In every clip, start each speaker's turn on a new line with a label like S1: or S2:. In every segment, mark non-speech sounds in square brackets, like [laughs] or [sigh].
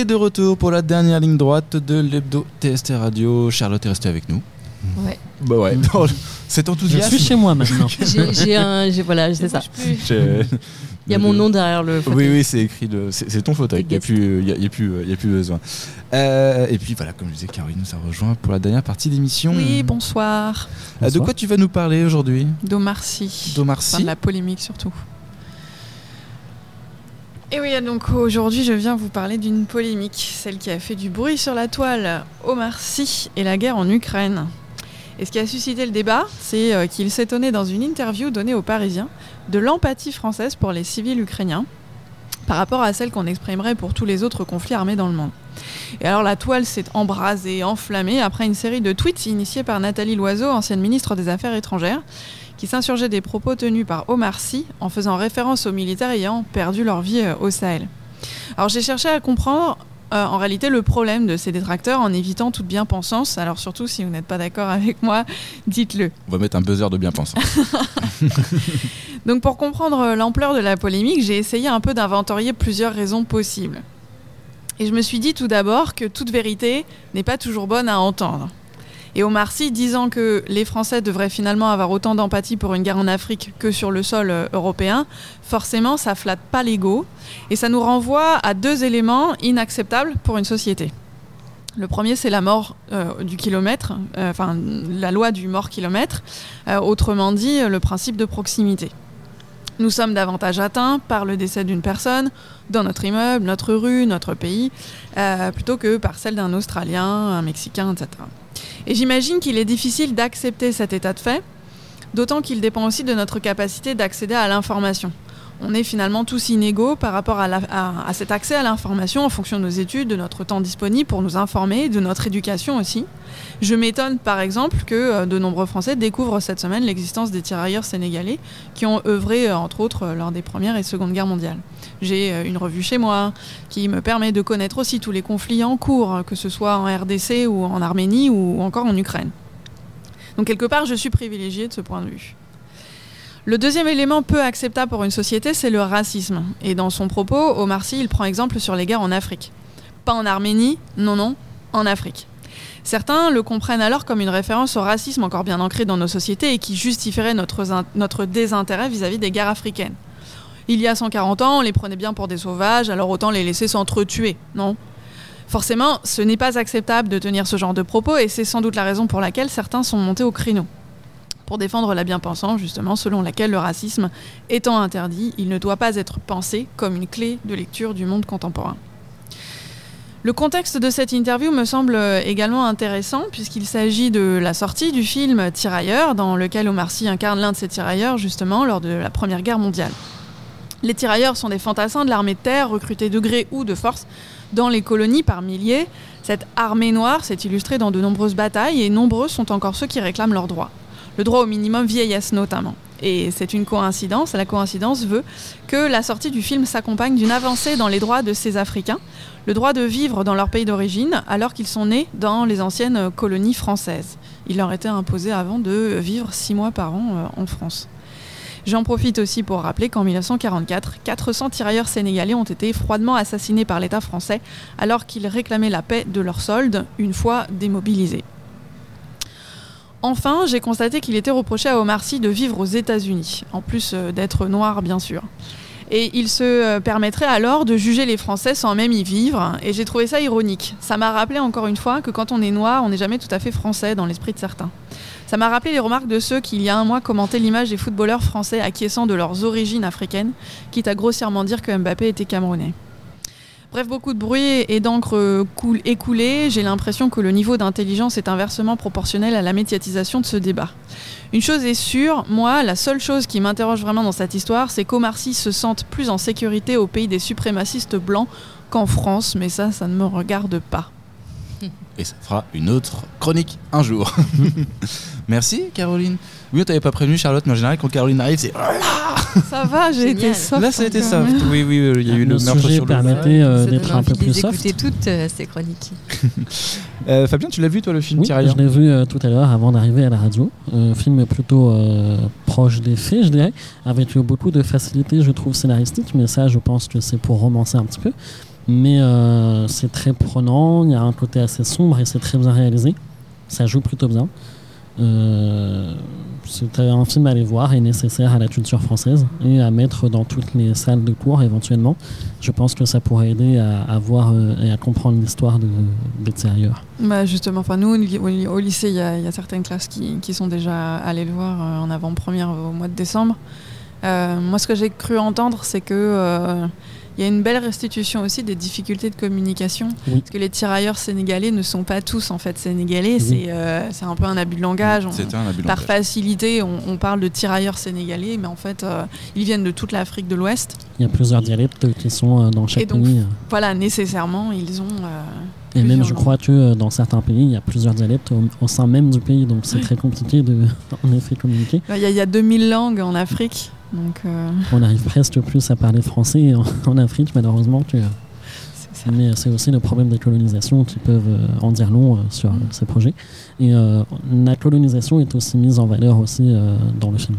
S1: est de retour pour la dernière ligne droite de l'hebdo TST Radio. Charlotte est restée avec nous.
S2: Ouais.
S1: Bah ouais, c'est
S3: Je
S1: enthousiasme.
S3: suis chez moi maintenant. [laughs]
S2: J'ai un. j'ai- Voilà, c'est ça.
S1: Je-
S2: Il y a mon nom derrière le.
S1: Oui, oui, c'est écrit. C'est ton fauteuil. Il n'y a, plus- il y a, il y a plus, il y a plus besoin. Euh, et puis voilà, comme je disais, Caroline nous a rejoint pour la dernière partie d'émission.
S4: Oui, bonsoir.
S1: Euh, de quoi tu vas nous parler aujourd'hui?
S4: D'Omar Sy.
S1: D'Omar
S4: Enfin,
S1: Sy
S4: de la polémique surtout. Et oui, donc aujourd'hui, je viens vous parler d'une polémique, celle qui a fait du bruit sur la toile, Omar Sy et la guerre en Ukraine. Et ce qui a suscité le débat, c'est euh, qu'il s'étonnait dans une interview donnée aux Parisiens de l'empathie française pour les civils ukrainiens par rapport à celle qu'on exprimerait pour tous les autres conflits armés dans le monde. Et alors la toile s'est embrasée, enflammée après une série de tweets initiés par Nathalie Loiseau, ancienne ministre des Affaires étrangères, qui s'insurgeait des propos tenus par Omar Sy en faisant référence aux militaires ayant perdu leur vie euh, au Sahel. Alors j'ai cherché à comprendre euh, en réalité le problème de ces détracteurs en évitant toute bien-pensance. Alors surtout si vous n'êtes pas d'accord avec moi, [laughs] dites-le.
S1: On va mettre un buzzer de bien pensant. [laughs]
S4: Donc pour comprendre euh, l'ampleur de la polémique, j'ai essayé un peu d'inventorier plusieurs raisons possibles. Et je me suis dit tout d'abord que toute vérité n'est pas toujours bonne à entendre. Et Omar Sy disant que les Français devraient finalement avoir autant d'empathie pour une guerre en Afrique que sur le sol euh, européen, forcément ça flatte pas l'ego et ça nous renvoie à deux éléments inacceptables pour une société. Le premier, c'est la mort euh, du kilomètre, euh, enfin la loi du mort kilomètre, euh, autrement dit le principe de proximité. Nous sommes davantage atteints par le décès d'une personne dans notre immeuble, notre rue, notre pays, plutôt que par celle d'un Australien, un Mexicain, etc. Et j'imagine qu'il est difficile d'accepter cet état de fait, d'autant qu'il dépend aussi de notre capacité d'accéder à l'information. On est finalement tous inégaux par rapport à, cet accès à l'information en fonction de nos études, de notre temps disponible pour nous informer, de notre éducation aussi. Je m'étonne par exemple que euh, de nombreux Français découvrent cette semaine l'existence des tirailleurs sénégalais qui ont œuvré euh, entre autres euh, lors des Premières et Secondes Guerres mondiales. J'ai une revue chez moi qui me permet de connaître aussi tous les conflits en cours, que ce soit en RDC ou en Arménie ou encore en Ukraine. Donc quelque part, je suis privilégiée de ce point de vue. Le deuxième élément peu acceptable pour une société, c'est le racisme. Et dans son propos, Omar Sy, il prend exemple sur les guerres en Afrique. Pas en Arménie, non, non, en Afrique. Certains le comprennent alors comme une référence au racisme encore bien ancré dans nos sociétés et qui justifierait notre, notre désintérêt vis-à-vis des guerres africaines. Il y a 140 ans, on les prenait bien pour des sauvages, alors autant les laisser s'entretuer, non? Forcément, ce n'est pas acceptable de tenir ce genre de propos et c'est sans doute la raison pour laquelle certains sont montés au créneau. Pour défendre la bien-pensance, justement, selon laquelle le racisme étant interdit, il ne doit pas être pensé comme une clé de lecture du monde contemporain. Le contexte de cette interview me semble également intéressant puisqu'il s'agit de la sortie du film Tirailleurs, dans lequel Omar Sy incarne l'un de ces tirailleurs justement lors de la Première Guerre mondiale. Les tirailleurs sont des fantassins de l'armée de terre recrutés de gré ou de force dans les colonies par milliers. Cette armée noire s'est illustrée dans de nombreuses batailles et nombreux sont encore ceux qui réclament leurs droits. Le droit au minimum vieillesse notamment. Et c'est une coïncidence, la coïncidence veut que la sortie du film s'accompagne d'une avancée dans les droits de ces Africains, le droit de vivre dans leur pays d'origine alors qu'ils sont nés dans les anciennes colonies françaises. Il leur était imposé avant de vivre six mois par an euh, en France. J'en profite aussi pour rappeler qu'en 1944, 400 tirailleurs sénégalais ont été froidement assassinés par l'État français alors qu'ils réclamaient la paix de leurs soldes une fois démobilisés. Enfin, j'ai constaté qu'il était reproché à Omar Sy de vivre aux États-Unis, en plus euh, d'être noir bien sûr. Et il se euh, permettrait alors de juger les Français sans même y vivre, et j'ai trouvé ça ironique. Ça m'a rappelé encore une fois que quand on est noir, on n'est jamais tout à fait français dans l'esprit de certains. Ça m'a rappelé les remarques de ceux qui, il y a un mois, commentaient l'image des footballeurs français acquiescent de leurs origines africaines, quitte à grossièrement dire que Mbappé était camerounais. Bref, beaucoup de bruit et d'encre cool écoulée. J'ai l'impression que le niveau d'intelligence est inversement proportionnel à la médiatisation de ce débat. Une chose est sûre, moi, la seule chose qui m'interroge vraiment dans cette histoire, c'est qu'Omar Sy se sente plus en sécurité au pays des suprémacistes blancs qu'en France, mais ça, ça ne me regarde pas.
S1: Et ça fera une autre chronique un jour. [laughs] Merci Caroline. Oui, on t'avait pas prévenu Charlotte, mais en général quand Caroline arrive, c'est
S4: Ça va, j'ai été soft.
S1: Là, ça a été
S4: quand
S1: soft. Oui, oui, il y a eu
S3: Le
S1: le meurtre
S3: sujet
S1: sur le
S3: permettait euh, d'être un peu plus soft.
S2: écouter toutes euh, ces chroniques. [laughs]
S1: Euh, Fabien, tu l'as vu toi le film
S3: Oui,
S1: Tirailleurs
S3: je l'ai vu euh, tout à l'heure avant d'arriver à la radio. Un film plutôt euh, proche des faits, je dirais, avec beaucoup de facilité, je trouve, scénaristique, mais ça, je pense que c'est pour romancer un petit peu. Mais euh, c'est très prenant, il y a un côté assez sombre et c'est très bien réalisé. Ça joue plutôt bien. Euh, c'est un film à aller voir et nécessaire à la culture française et à mettre dans toutes les salles de cours éventuellement. Je pense que ça pourrait aider à, à voir euh, et à comprendre l'histoire de d'extérieur.
S4: Bah justement, nous au ly- au ly- au lycée, il y, a certaines classes qui, sont déjà allées le voir en avant-première au mois de décembre. Moi, ce que j'ai cru entendre, c'est que il y a une belle restitution aussi des difficultés de communication,
S3: Oui.
S4: parce que les tirailleurs sénégalais ne sont pas tous en fait sénégalais.
S3: Oui.
S4: C'est euh, c'est un peu un abus de langage. On-
S1: un abus de
S4: par
S1: langage.
S4: facilité, on, on parle de tirailleurs sénégalais, mais en fait, euh, ils viennent de toute l'Afrique de l'Ouest.
S3: Il y a plusieurs dialectes qui sont euh, dans chaque
S4: Et donc,
S3: pays.
S4: Voilà, nécessairement, ils ont. euh,
S3: Et même, je crois que euh, dans certains pays, il y a plusieurs dialectes au, au sein même du pays, donc c'est [laughs] très compliqué de, [laughs] en effet, communiquer.
S4: Il y, a- il y a 2000 langues en Afrique, donc euh,
S3: On arrive presque plus à parler français en, [laughs] en Afrique, malheureusement. Que, mais c'est aussi le problème des colonisations qui peuvent euh, en dire long euh, sur euh, ces projets. Et la colonisation est aussi mise en valeur aussi dans le film.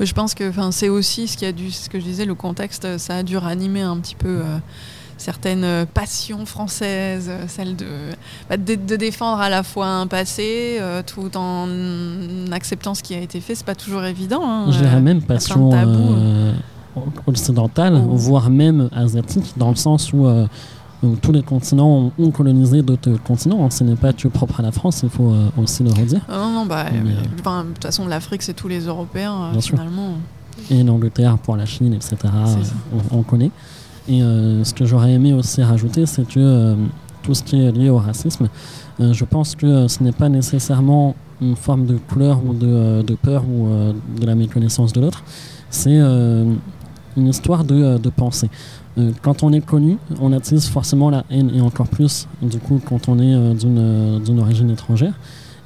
S4: Je pense que c'est aussi ce qui a dû, ce que je disais, le contexte, ça a dû ranimer un petit peu certaines euh, passions françaises, euh, celle de, bah, de, de défendre à la fois un passé euh, tout en acceptant ce qui a été fait. C'est pas toujours évident. hein,
S3: Je
S4: euh,
S3: dirais même passion euh, occidentale,
S4: Oh.
S3: voire même asiatique, dans le sens où, euh, où tous les continents ont, colonisé d'autres continents. hein. Ce n'est pas que propre à la France, il faut aussi le redire.
S4: Ah non, non, bah, de toute façon, l'Afrique, c'est tous les Européens,
S3: sûr.
S4: finalement.
S3: et l'Angleterre pour la Chine, etc. On, on connaît. Et euh, ce que j'aurais aimé aussi rajouter, c'est que euh, tout ce qui est lié au racisme, euh, je pense que ce n'est pas nécessairement une forme de couleur ou de, peur ou de la méconnaissance de l'autre. C'est une histoire de, pensée. Quand on est connu, on attise forcément la haine et encore plus du coup quand on est d'une origine étrangère.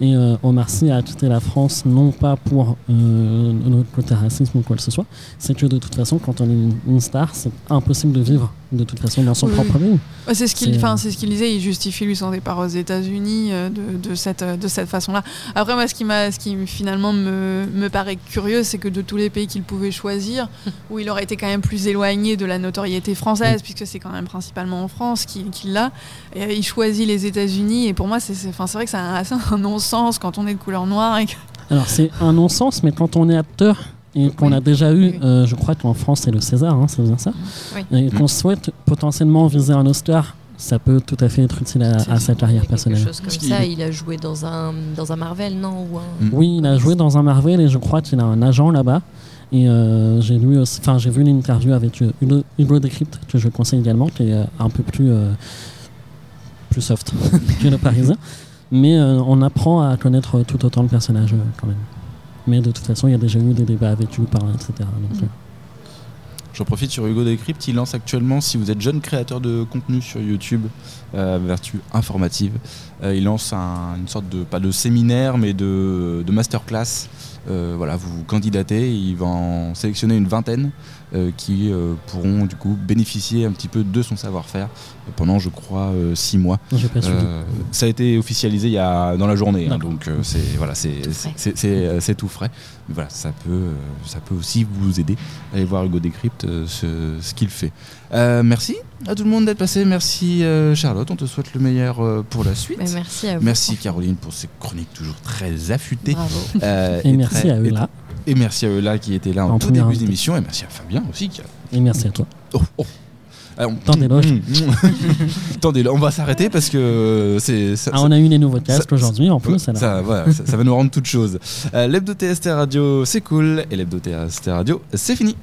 S3: Et euh, Omar Sy a quitté la France non pas pour euh, notre côté racisme ou quoi que ce soit, c'est que de toute façon, quand on est une, star, c'est impossible de vivre de toute façon dans son
S4: Oui,
S3: propre pays.
S4: C'est ce qu'il
S3: C'est, euh,
S4: c'est ce qu'il disait, il justifie lui son départ aux États-Unis euh, de, de cette, euh, de cette façon-là. Après, moi, ce qui, m'a, ce qui finalement me, me paraît curieux, c'est que de tous les pays qu'il pouvait choisir, [laughs] où il aurait été quand même plus éloigné de la notoriété française, puisque c'est quand même principalement en France qu'il, qu'il l'a, il choisit les États-Unis. Et pour moi, c'est, c'est, enfin, c'est vrai que c'est un, [laughs] un non-sens quand on est de couleur noire. Et que-
S3: Alors c'est un non-sens, mais quand on est acteur et qu'on
S4: Oui.
S3: a déjà eu, euh, je crois qu'en France c'est le César, hein, c'est bien ça,
S2: Oui.
S3: et qu'on souhaite potentiellement viser un Oscar, ça peut tout à fait être utile à, à sa carrière
S2: Quelque
S3: personnelle.
S2: chose comme ça, il a joué dans un, dans un Marvel, non ou un...
S1: Mm.
S3: Oui, il a joué dans un Marvel et je crois qu'il a un agent là-bas. Et euh, j'ai lu, aussi- enfin j'ai vu une interview avec euh, Hugo, Hugo Décrypte que je conseille également, qui est un peu plus euh, plus soft [laughs] que le Parisien. Mais euh, on apprend à connaître tout autant le personnage quand même. Mais de toute façon, il y a déjà eu des débats avec lui, par là, etc. Donc,
S4: Mm.
S3: euh,
S1: J'en profite sur Hugo Decrypt, il lance actuellement, si vous êtes jeune créateur de contenu sur YouTube, euh, vertu informative, euh, il lance un- une sorte de, pas de séminaire, mais de, de masterclass. Euh, voilà, vous vous candidatez, il va en sélectionner une vingtaine qui euh, pourront du coup bénéficier un petit peu de son savoir-faire pendant, je crois, euh, six mois. Euh, ça a été officialisé il y a, dans la journée, hein, donc euh, c'est voilà, c'est euh, c'est tout frais. Mais voilà, ça peut, euh, ça peut aussi vous aider. Allez voir Hugo Décrypte euh, ce, ce qu'il fait. Euh, merci à tout le monde d'être passé. Merci euh, Charlotte, on te souhaite le meilleur euh, pour la suite.
S2: Mais merci à vous.
S1: Merci. Caroline pour ces chroniques toujours très affûtées.
S2: Bravo.
S1: Euh,
S3: Et merci
S1: très-
S3: à eux
S1: et- merci à eux là qui étaient là en,
S3: En
S1: tout début d'émission. Et merci à Fabien aussi. Qui a...
S3: Et merci à toi.
S1: Oh, oh.
S3: Tant d'éloges. [laughs]
S1: Attendez, là, on va s'arrêter parce que c'est.
S3: Ah, on a eu les nouveaux casques aujourd'hui en plus. alors.
S1: Ça, voilà, ça, ça va nous rendre toute chose. Euh, L'hebdo TST Radio, c'est cool. Et l'hebdo TST Radio, c'est fini.